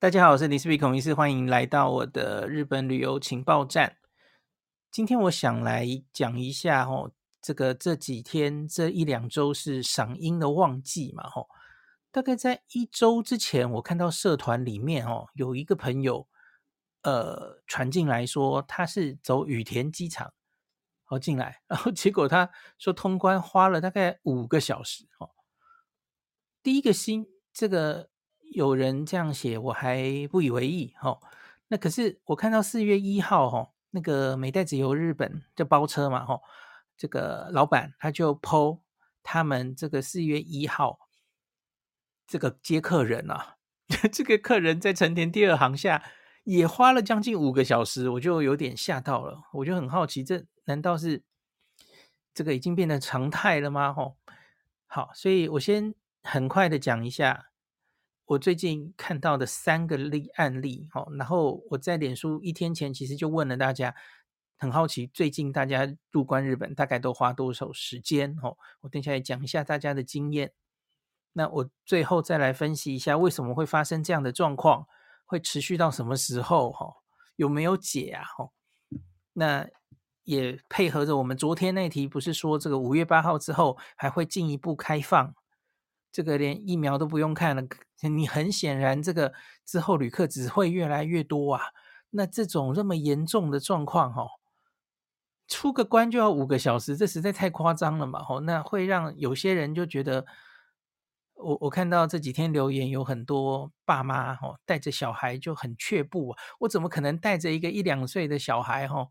大家好，我是林思碧孔医师，欢迎来到我的日本旅游情报站。今天我想来讲一下哦，这个这几天这一两周是赏樱的旺季嘛，吼，大概在一周之前，我看到社团里面哦有一个朋友，呃，传进来说他是走羽田机场，哦进来，然后结果他说通关花了大概五个小时，哦，第一个星这个。有人这样写，我还不以为意哈。那可是我看到四月一号哈，那个美代子游日本就包车嘛哈，这个老板他就 po 他们这个四月一号这个接客人啊，这个客人在成田第二航厦也花了将近五个小时，我就有点吓到了，我就很好奇，这难道是这个已经变成常态了吗？哈，好，所以我先很快的讲一下。我最近看到的三个例案例，哦，然后我在脸书一天前其实就问了大家，很好奇最近大家入关日本大概都花多少时间？哦，我等下来讲一下大家的经验。那我最后再来分析一下为什么会发生这样的状况，会持续到什么时候？哈，有没有解啊？哈，那也配合着我们昨天那题，不是说这个五月八号之后还会进一步开放？这个连疫苗都不用看了，你很显然这个之后旅客只会越来越多啊。那这种这么严重的状况，哈，出个关就要五个小时，这实在太夸张了嘛，吼，那会让有些人就觉得，我我看到这几天留言有很多爸妈，吼，带着小孩就很却步啊，我怎么可能带着一个一两岁的小孩，吼，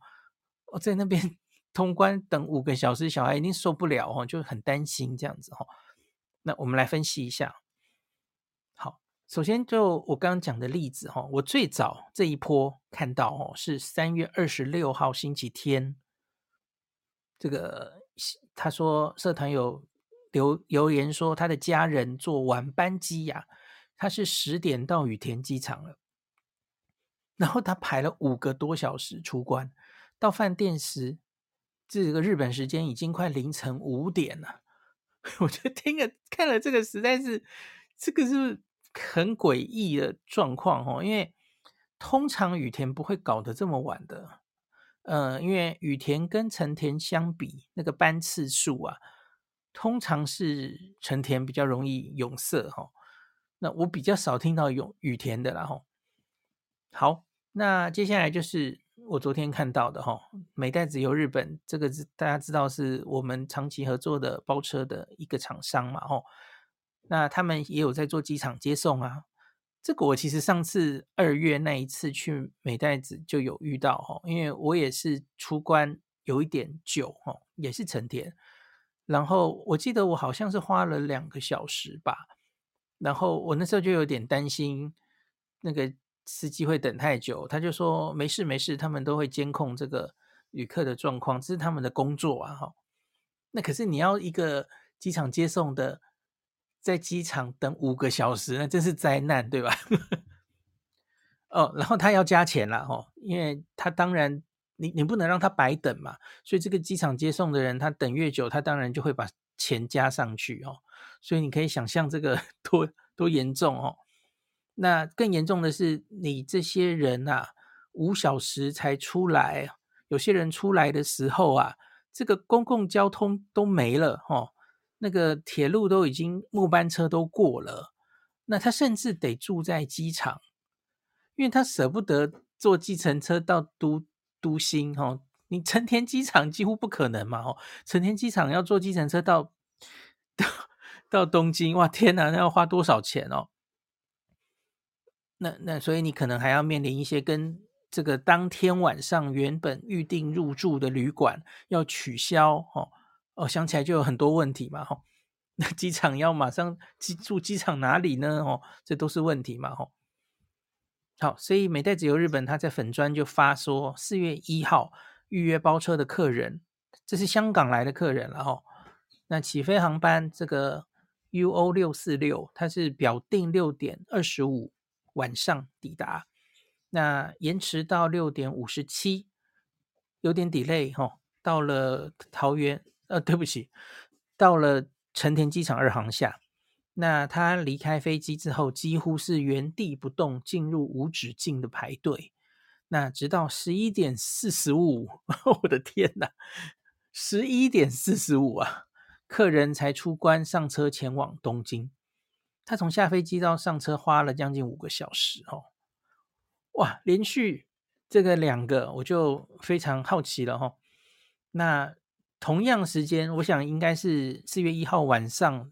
我在那边 通关等五个小时，小孩一定受不了，吼，就很担心这样子，吼。那我们来分析一下。好，首先就我刚刚讲的例子哈，我最早这一波看到哦，是三月二十六号星期天。这个他说社团有留留言说他的家人坐晚班机呀，他是十点到羽田机场了，然后他排了五个多小时出关，到饭店时，这个日本时间已经快凌晨五点了。我就听了看了这个，实在是这个是很诡异的状况哦。因为通常雨田不会搞得这么晚的，呃，因为雨田跟成田相比，那个班次数啊，通常是成田比较容易涌色哈。那我比较少听到有雨田的啦哈。好，那接下来就是。我昨天看到的哈，美代子游日本这个是大家知道是我们长期合作的包车的一个厂商嘛哈，那他们也有在做机场接送啊。这个我其实上次二月那一次去美代子就有遇到哈，因为我也是出关有一点久哈，也是成田，然后我记得我好像是花了两个小时吧，然后我那时候就有点担心那个。司机会等太久，他就说没事没事，他们都会监控这个旅客的状况，这是他们的工作啊哈。那可是你要一个机场接送的，在机场等五个小时，那真是灾难，对吧？哦，然后他要加钱了哈，因为他当然你你不能让他白等嘛，所以这个机场接送的人他等越久，他当然就会把钱加上去哦。所以你可以想象这个 多多严重哦。那更严重的是，你这些人啊，五小时才出来，有些人出来的时候啊，这个公共交通都没了哦，那个铁路都已经末班车都过了，那他甚至得住在机场，因为他舍不得坐计程车到都都心哦，你成田机场几乎不可能嘛哦，成田机场要坐计程车到 到到东京，哇天哪，那要花多少钱哦？那那所以你可能还要面临一些跟这个当天晚上原本预定入住的旅馆要取消哦哦，想起来就有很多问题嘛哈。那机场要马上机住机场哪里呢？哦，这都是问题嘛哈。好，所以美代子由日本他在粉专就发说，四月一号预约包车的客人，这是香港来的客人了哈。那起飞航班这个 UO 六四六，它是表定六点二十五。晚上抵达，那延迟到六点五十七，有点 delay 哈。到了桃园，呃，对不起，到了成田机场二航厦。那他离开飞机之后，几乎是原地不动，进入无止境的排队。那直到十一点四十五，我的天哪，十一点四十五啊，客人才出关上车前往东京。他从下飞机到上车花了将近五个小时哦。哇，连续这个两个，我就非常好奇了哈、哦。那同样时间，我想应该是四月一号晚上。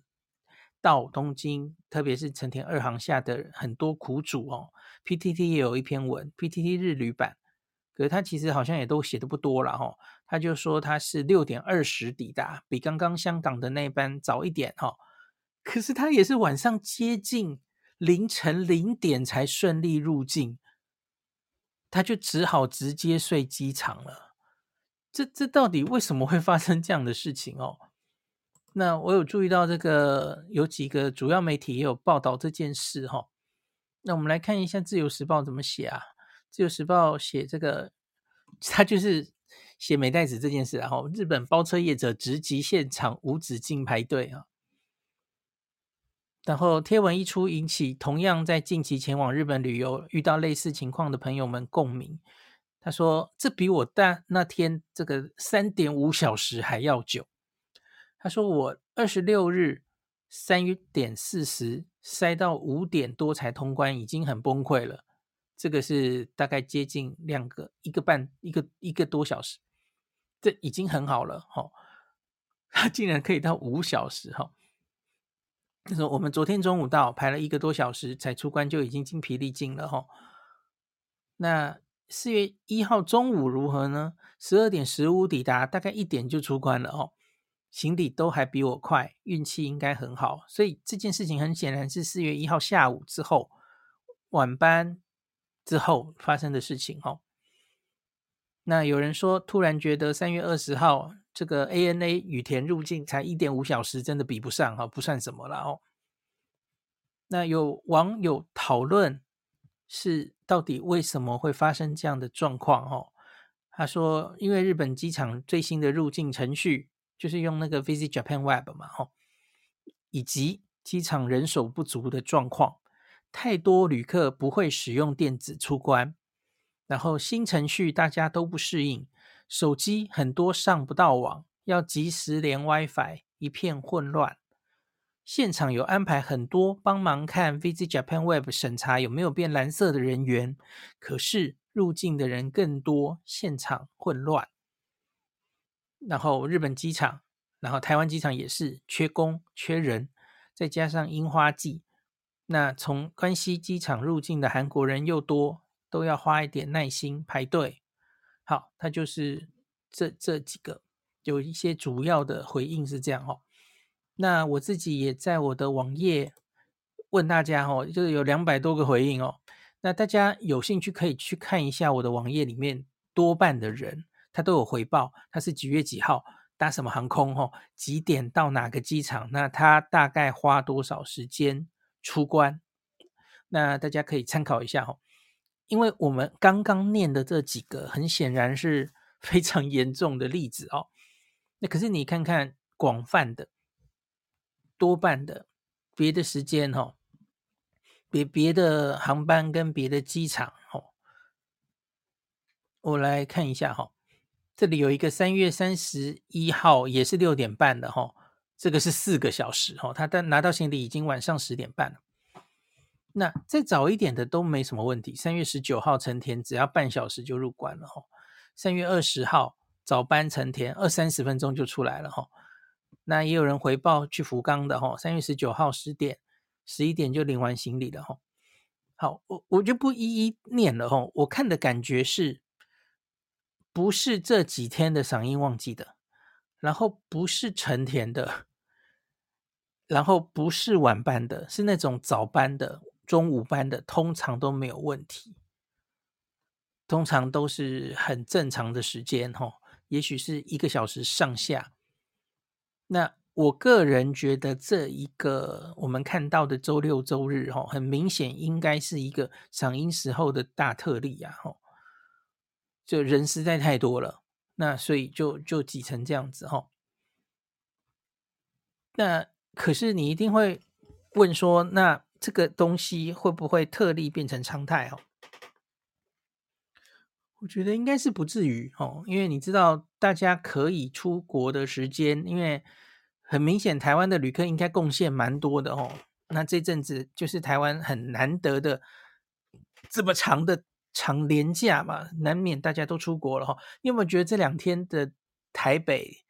到东京，特别是成田二航下的很多苦主哦，PTT 也有一篇文，PTT 日旅版，可是他其实好像也都写的不多了哈、哦。他就说他是六点二十抵达，比刚刚香港的那班早一点哈、哦。可是他也是晚上接近凌晨零点才顺利入境，他就只好直接睡机场了。这这到底为什么会发生这样的事情哦？那我有注意到这个，有几个主要媒体也有报道这件事哈。那我们来看一下《自由时报》怎么写啊？《自由时报》写这个，他就是写美代子这件事，然后日本包车业者直击现场无止境排队啊。然后贴文一出，引起同样在近期前往日本旅游遇到类似情况的朋友们共鸣。他说：“这比我大那天这个三点五小时还要久。”他说：“我二十六日三点四十塞到五点多才通关，已经很崩溃了。这个是大概接近两个一个半一个一个多小时，这已经很好了。哈，他竟然可以到五小时。哈，他说我们昨天中午到，排了一个多小时才出关，就已经精疲力尽了。哈，那四月一号中午如何呢？十二点十五抵达，大概一点就出关了。哦。”行李都还比我快，运气应该很好，所以这件事情很显然是四月一号下午之后晚班之后发生的事情哦。那有人说，突然觉得三月二十号这个 ANA 羽田入境才一点五小时，真的比不上哈，不算什么了哦。那有网友讨论是到底为什么会发生这样的状况哦？他说，因为日本机场最新的入境程序。就是用那个 Visit Japan Web 嘛，吼，以及机场人手不足的状况，太多旅客不会使用电子出关，然后新程序大家都不适应，手机很多上不到网，要及时连 WiFi，一片混乱。现场有安排很多帮忙看 Visit Japan Web 审查有没有变蓝色的人员，可是入境的人更多，现场混乱。然后日本机场，然后台湾机场也是缺工缺人，再加上樱花季，那从关西机场入境的韩国人又多，都要花一点耐心排队。好，它就是这这几个有一些主要的回应是这样哦。那我自己也在我的网页问大家哦，就是有两百多个回应哦。那大家有兴趣可以去看一下我的网页里面，多半的人。他都有回报，他是几月几号搭什么航空，吼，几点到哪个机场，那他大概花多少时间出关？那大家可以参考一下，吼，因为我们刚刚念的这几个，很显然是 非常严重的例子哦。那可是你看看广泛的，多半的别的时间，吼，别别的航班跟别的机场，哦，我来看一下，吼。这里有一个三月三十一号，也是六点半的哈，这个是四个小时哈，他但拿到行李已经晚上十点半了。那再早一点的都没什么问题，三月十九号成田只要半小时就入关了哈，三月二十号早班成田二三十分钟就出来了哈。那也有人回报去福冈的哈，三月十九号十点十一点就领完行李了哈。好，我我就不一一念了哈，我看的感觉是。不是这几天的赏樱旺季的，然后不是成田的，然后不是晚班的，是那种早班的、中午班的，通常都没有问题，通常都是很正常的时间，哈，也许是一个小时上下。那我个人觉得，这一个我们看到的周六周日，哈，很明显应该是一个赏樱时候的大特例呀，哈。就人实在太多了，那所以就就挤成这样子哈。那可是你一定会问说，那这个东西会不会特例变成常态？哦，我觉得应该是不至于哦，因为你知道，大家可以出国的时间，因为很明显，台湾的旅客应该贡献蛮多的哦。那这阵子就是台湾很难得的这么长的长连假嘛，难免大家都出国了哈。你有没有觉得这两天的台北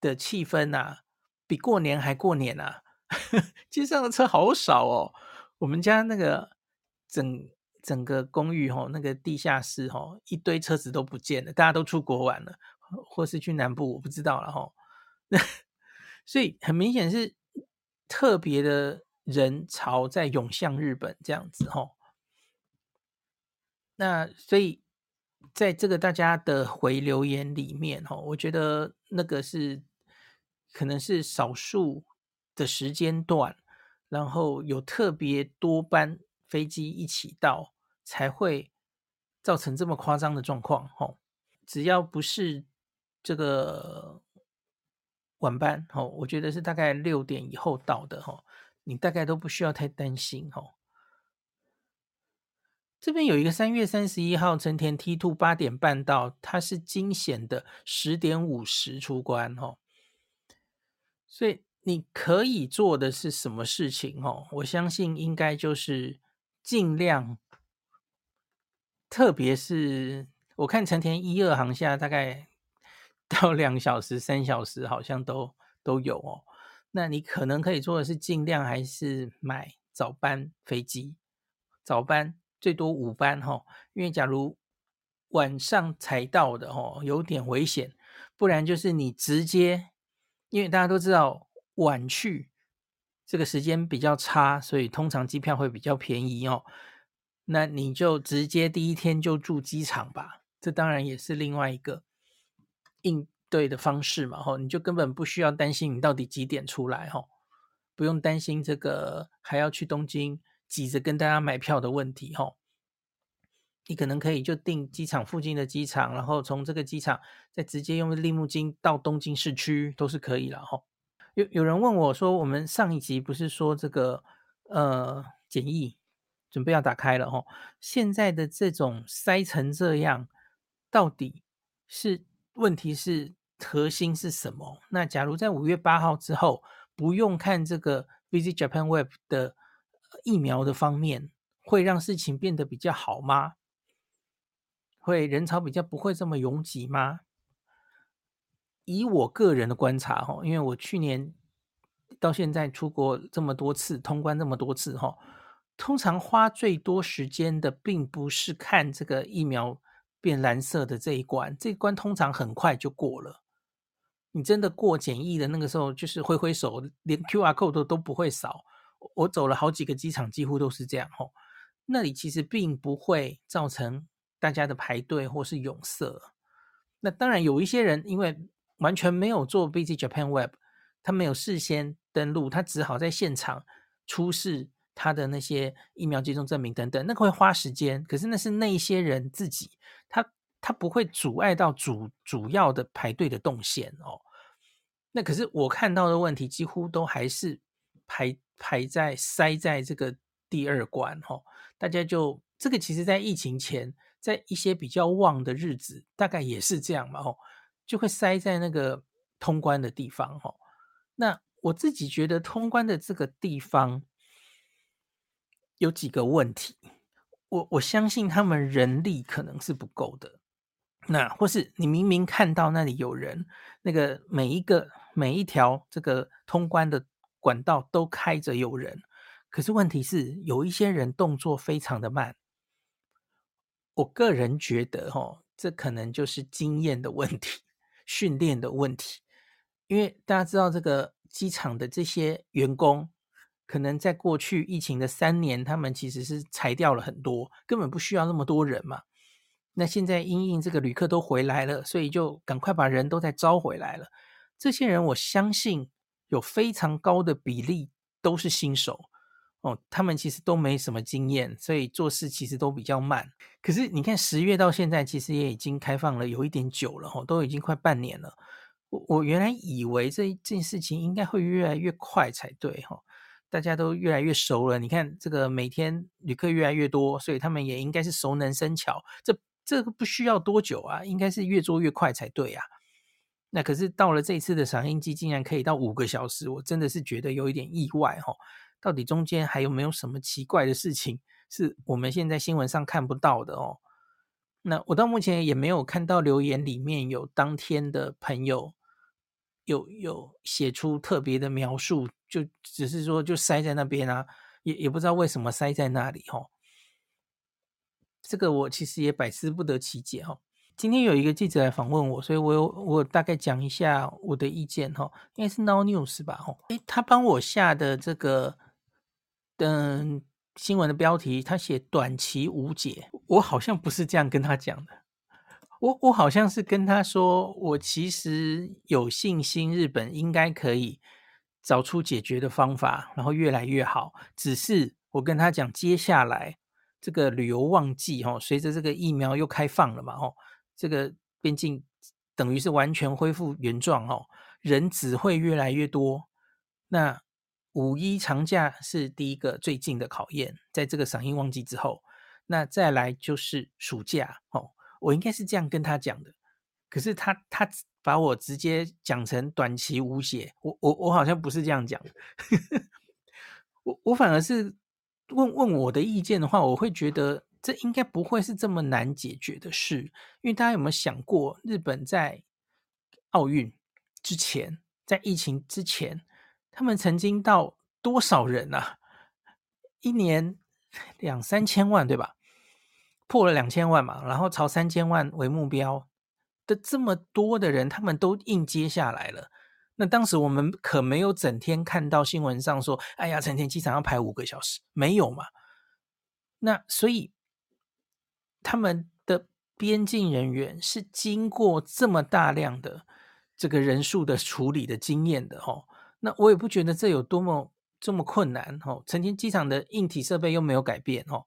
的气氛啊，比过年还过年啊？街上的车好少哦。我们家那个整整个公寓哈，那个地下室哈，一堆车子都不见了，大家都出国玩了，或是去南部，我不知道了哈。所以很明显是特别的。人潮在涌向日本这样子吼，那所以在这个大家的回留言里面吼，我觉得那个是可能是少数的时间段，然后有特别多班飞机一起到，才会造成这么夸张的状况吼。只要不是这个晚班吼，我觉得是大概六点以后到的吼。你大概都不需要太担心哦。这边有一个三月三十一号成田 T Two 八点半到，它是惊险的十点五十出关哦。所以你可以做的是什么事情哦？我相信应该就是尽量，特别是我看成田一二航厦大概 到两小时、三小时好像都都有哦。那你可能可以做的是，尽量还是买早班飞机，早班最多五班哈，因为假如晚上才到的哦，有点危险。不然就是你直接，因为大家都知道晚去这个时间比较差，所以通常机票会比较便宜哦。那你就直接第一天就住机场吧，这当然也是另外一个应。对的方式嘛，吼，你就根本不需要担心你到底几点出来，吼，不用担心这个还要去东京挤着跟大家买票的问题，吼，你可能可以就订机场附近的机场，然后从这个机场再直接用利木津到东京市区都是可以了，吼。有有人问我说，我们上一集不是说这个呃检疫准备要打开了，吼，现在的这种塞成这样，到底是？问题是核心是什么？那假如在五月八号之后不用看这个 Visit Japan Web 的疫苗的方面，会让事情变得比较好吗？会人潮比较不会这么拥挤吗？以我个人的观察，哈，因为我去年到现在出国这么多次，通关这么多次，哈，通常花最多时间的并不是看这个疫苗。变蓝色的这一关，这一关通常很快就过了。你真的过检疫的那个时候，就是挥挥手，连 QR code 都不会扫。我走了好几个机场，几乎都是这样吼。那里其实并不会造成大家的排队或是拥塞。那当然有一些人因为完全没有做 Visit Japan Web，他没有事先登录，他只好在现场出示。他的那些疫苗接种证明等等，那个会花时间，可是那是那些人自己，他他不会阻碍到主主要的排队的动线哦。那可是我看到的问题，几乎都还是排排在塞在这个第二关哦。大家就这个，其实在疫情前，在一些比较旺的日子，大概也是这样嘛哦，就会塞在那个通关的地方哦。那我自己觉得通关的这个地方。有几个问题，我我相信他们人力可能是不够的，那或是你明明看到那里有人，那个每一个每一条这个通关的管道都开着有人，可是问题是有一些人动作非常的慢，我个人觉得哦，这可能就是经验的问题、训练的问题，因为大家知道这个机场的这些员工。可能在过去疫情的三年，他们其实是裁掉了很多，根本不需要那么多人嘛。那现在因应这个旅客都回来了，所以就赶快把人都再招回来了。这些人我相信有非常高的比例都是新手哦，他们其实都没什么经验，所以做事其实都比较慢。可是你看十月到现在，其实也已经开放了有一点久了哦，都已经快半年了。我我原来以为这这件事情应该会越来越快才对哈。大家都越来越熟了。你看这个每天旅客越来越多，所以他们也应该是熟能生巧。这这个不需要多久啊，应该是越做越快才对啊。那可是到了这次的赏樱季，竟然可以到五个小时，我真的是觉得有一点意外哈。到底中间还有没有什么奇怪的事情是我们现在新闻上看不到的哦？那我到目前也没有看到留言里面有当天的朋友有有写出特别的描述，就只是说就塞在那边啊，也也不知道为什么塞在那里哈。这个我其实也百思不得其解哈。今天有一个记者来访问我，所以我有我大概讲一下我的意见哈，应该是 No News 吧哈，诶，他帮我下的这个嗯。新闻的标题，他写短期无解，我好像不是这样跟他讲的，我我好像是跟他说，我其实有信心日本应该可以找出解决的方法，然后越来越好。只是我跟他讲，接下来这个旅游旺季哦，随着这个疫苗又开放了嘛，哦，这个边境等于是完全恢复原状哦，人只会越来越多，那。五一长假是第一个最近的考验，在这个赏樱旺季之后，那再来就是暑假哦。我应该是这样跟他讲的，可是他他把我直接讲成短期无解，我我我好像不是这样讲，我我反而是问问我的意见的话，我会觉得这应该不会是这么难解决的事，因为大家有没有想过，日本在奥运之前，在疫情之前。他们曾经到多少人啊？一年两三千万，对吧？破了两千万嘛，然后朝三千万为目标的这么多的人，他们都应接下来了。那当时我们可没有整天看到新闻上说：“哎呀，成田机场要排五个小时。”没有嘛？那所以他们的边境人员是经过这么大量的这个人数的处理的经验的哦。那我也不觉得这有多么这么困难哦。成田机场的硬体设备又没有改变哦。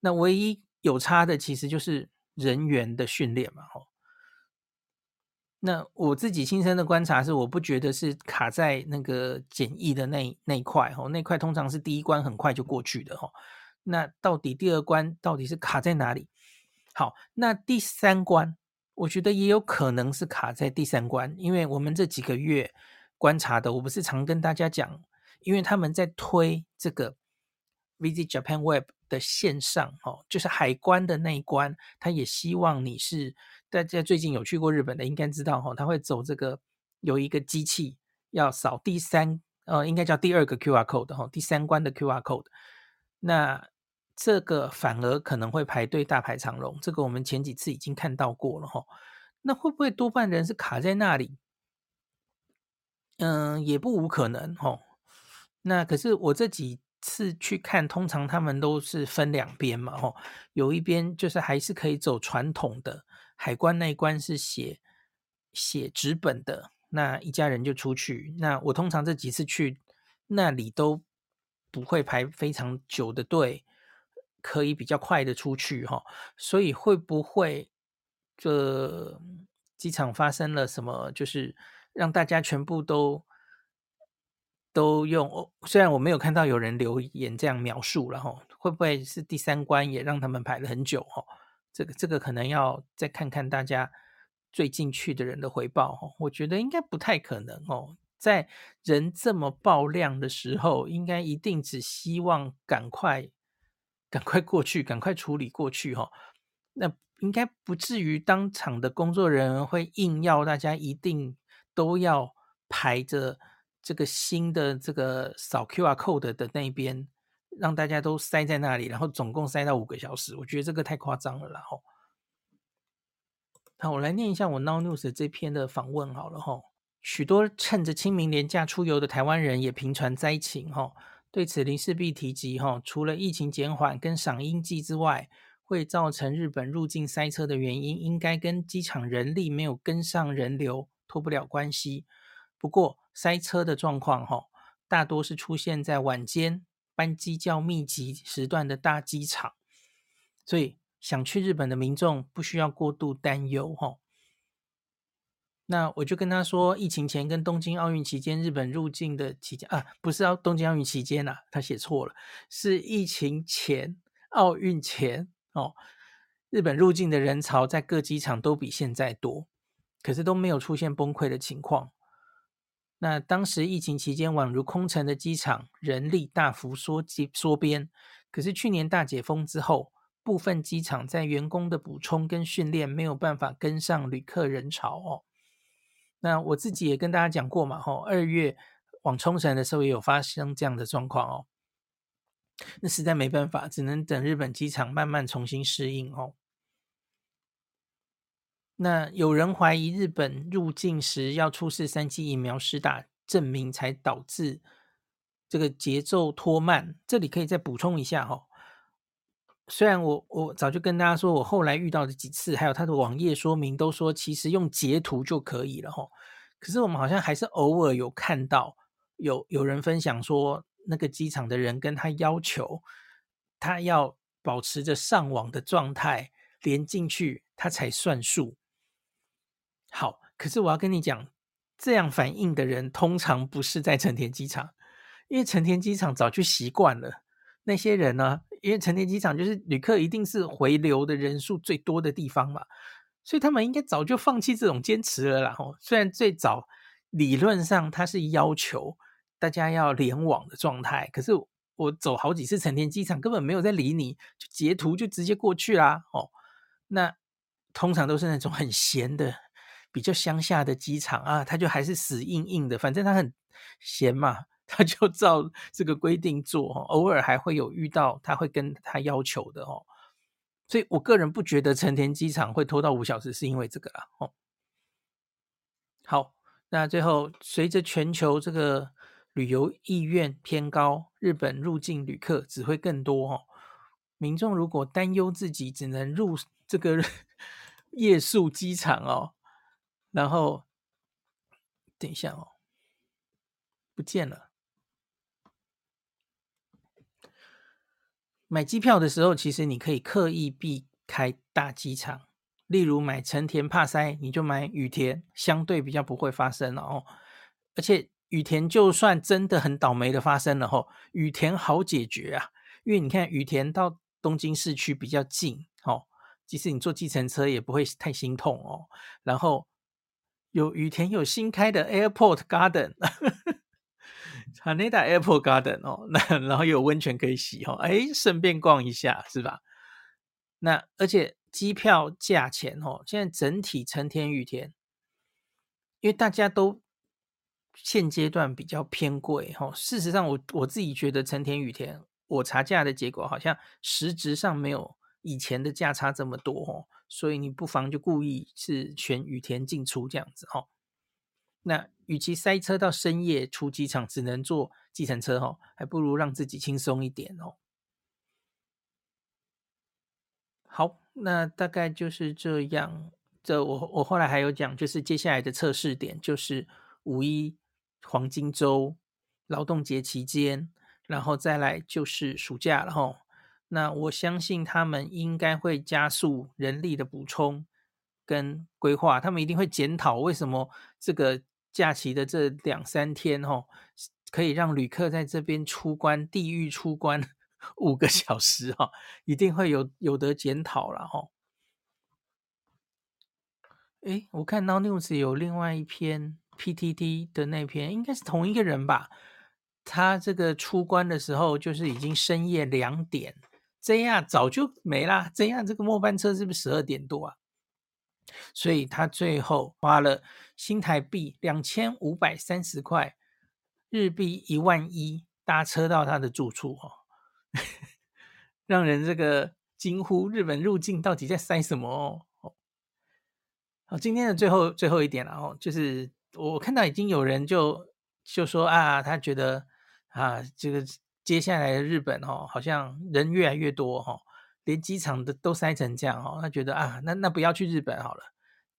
那唯一有差的其实就是人员的训练嘛哦。那我自己亲身的观察是，我不觉得是卡在那个检疫的那那一块哦。那块通常是第一关很快就过去的哦。那到底第二关到底是卡在哪里？好，那第三关我觉得也有可能是卡在第三关，因为我们这几个月。观察的，我不是常跟大家讲，因为他们在推这个 Visit Japan Web 的线上，哦，就是海关的那一关，他也希望你是大家最近有去过日本的，应该知道，哈，他会走这个有一个机器要扫第三，呃，应该叫第二个 QR code，哈，第三关的 QR code，那这个反而可能会排队大排长龙，这个我们前几次已经看到过了，哈，那会不会多半人是卡在那里？嗯，也不无可能吼。那可是我这几次去看，通常他们都是分两边嘛吼。有一边就是还是可以走传统的海关那一关是写写纸本的，那一家人就出去。那我通常这几次去那里都不会排非常久的队，可以比较快的出去哈。所以会不会这机场发生了什么？就是。让大家全部都都用，虽然我没有看到有人留言这样描述，然后会不会是第三关也让他们排了很久？哈，这个这个可能要再看看大家最近去的人的回报。哈，我觉得应该不太可能哦，在人这么爆量的时候，应该一定只希望赶快赶快过去，赶快处理过去。哈，那应该不至于当场的工作人员会硬要大家一定。都要排着这个新的这个扫 QR code 的那边，让大家都塞在那里，然后总共塞到五个小时，我觉得这个太夸张了。然后，好，我来念一下我 Now News 这篇的访问好了哈。许多趁着清明连假出游的台湾人也频传灾情哈，对此林世璧提及哈，除了疫情减缓跟赏樱季之外，会造成日本入境塞车的原因，应该跟机场人力没有跟上人流。脱不了关系，不过塞车的状况哈，大多是出现在晚间班机较密集时段的大机场，所以想去日本的民众不需要过度担忧哈。那我就跟他说，疫情前跟东京奥运期间日本入境的期间啊，不是要东京奥运期间呐、啊，他写错了，是疫情前奥运前哦，日本入境的人潮在各机场都比现在多，可是都没有出现崩溃的情况。那当时疫情期间宛如空城的机场，人力大幅缩缩编，可是去年大解封之后，部分机场在员工的补充跟训练没有办法跟上旅客人潮哦。那我自己也跟大家讲过嘛，吼，二月往冲绳的时候也有发生这样的状况哦。那实在没办法，只能等日本机场慢慢重新适应哦。那有人怀疑日本入境时要出示三剂疫苗施打证明，才导致这个节奏拖慢。这里可以再补充一下哈。虽然我我早就跟大家说，我后来遇到的几次，还有他的网页说明都说，其实用截图就可以了吼。可是我们好像还是偶尔有看到有有人分享说，那个机场的人跟他要求，他要保持着上网的状态连进去，他才算数。好，可是我要跟你讲，这样反应的人通常不是在成田机场，因为成田机场早就习惯了那些人呢。因为成田机场就是旅客一定是回流的人数最多的地方嘛，所以他们应该早就放弃这种坚持了啦。吼，虽然最早理论上他是要求大家要联网的状态，可是我走好几次成田机场根本没有在理你，就截图就直接过去啦。哦，那通常都是那种很闲的、比较乡下的机场啊，他就还是死硬硬的，反正他很闲嘛。他就照这个规定做，偶尔还会有遇到他会跟他要求的哦，所以我个人不觉得成田机场会拖到五小时是因为这个啦哦。好，那最后随着全球这个旅游意愿偏高，日本入境旅客只会更多哦。民众如果担忧自己只能入这个 夜宿机场哦，然后等一下哦，不见了。买机票的时候，其实你可以刻意避开大机场，例如买成田怕塞，你就买羽田，相对比较不会发生了哦。而且羽田就算真的很倒霉的发生了吼，羽田好解决啊，因为你看羽田到东京市区比较近哦，即使你坐计程车也不会太心痛哦。然后有羽田有新开的 Airport Garden。Haneda Airport Garden 哦，那然后有温泉可以洗哦，哎，顺便逛一下是吧？那而且机票价钱哦，现在整体成田羽田，因为大家都现阶段比较偏贵哦。事实上我，我我自己觉得成田羽田，我查价的结果好像实质上没有以前的价差这么多哦，所以你不妨就故意是选羽田进出这样子哦。那与其塞车到深夜出机场，只能坐计程车哈，还不如让自己轻松一点哦。好，那大概就是这样。这我我后来还有讲，就是接下来的测试点就是五一黄金周、劳动节期间，然后再来就是暑假了哈。那我相信他们应该会加速人力的补充跟规划，他们一定会检讨为什么这个。假期的这两三天，哦，可以让旅客在这边出关，地狱出关五个小时，哈，一定会有有得检讨了，哈。诶，我看到 News 有另外一篇 PTT 的那篇，应该是同一个人吧？他这个出关的时候，就是已经深夜两点这样早就没啦这样这个末班车是不是十二点多啊？所以他最后花了新台币两千五百三十块，日币一万一搭车到他的住处哦，让人这个惊呼：日本入境到底在塞什么哦？好，今天的最后最后一点了哦，就是我看到已经有人就就说啊，他觉得啊，这个接下来的日本哦，好像人越来越多哈。连机场的都塞成这样哦，他觉得啊，那那不要去日本好了，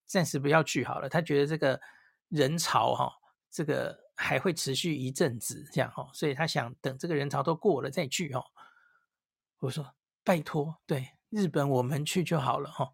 暂时不要去好了。他觉得这个人潮哈，这个还会持续一阵子这样哈，所以他想等这个人潮都过了再去哈。我说拜托，对，日本我们去就好了哈，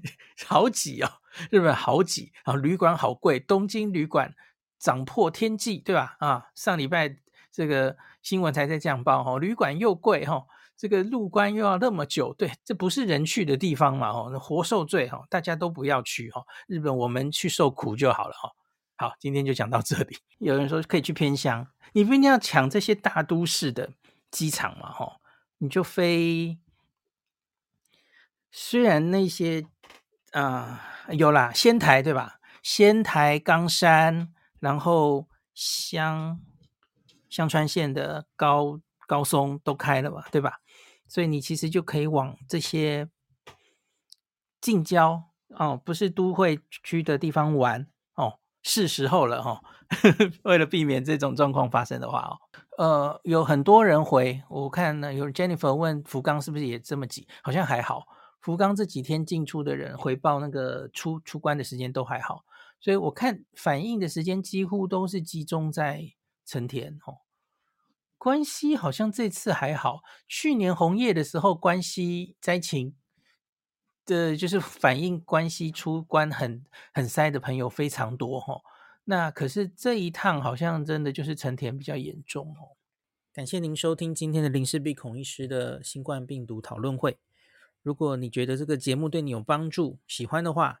好挤哦，日本好挤啊，旅馆好贵，东京旅馆涨破天际，对吧？啊，上礼拜这个新闻才在这样报哈，旅馆又贵哈，这个入关又要那么久，对，这不是人去的地方嘛，哦，活受罪哈，大家都不要去哈，日本我们去受苦就好了哈。好，今天就讲到这里。有人说可以去偏乡，你不一定要抢这些大都市的机场嘛，哈，你就飞。虽然那些啊、有啦，仙台对吧？仙台、冈山，然后香香川县的高高松都开了嘛，对吧？所以你其实就可以往这些近郊哦，不是都会区的地方玩哦，是时候了哈、哦。为了避免这种状况发生的话哦，呃，有很多人回我看呢，有 Jennifer 问福冈是不是也这么挤？好像还好。福冈这几天进出的人回报那个出出关的时间都还好，所以我看反应的时间几乎都是集中在成田哦。关西好像这次还好，去年红叶的时候关西灾情的，就是反映关西出关很很塞的朋友非常多哈、哦。那可是这一趟好像真的就是成田比较严重哦。感谢您收听今天的林氏璧孔医师的新冠病毒讨论会。如果你觉得这个节目对你有帮助，喜欢的话，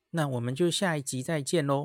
那我们就下一集再见喽。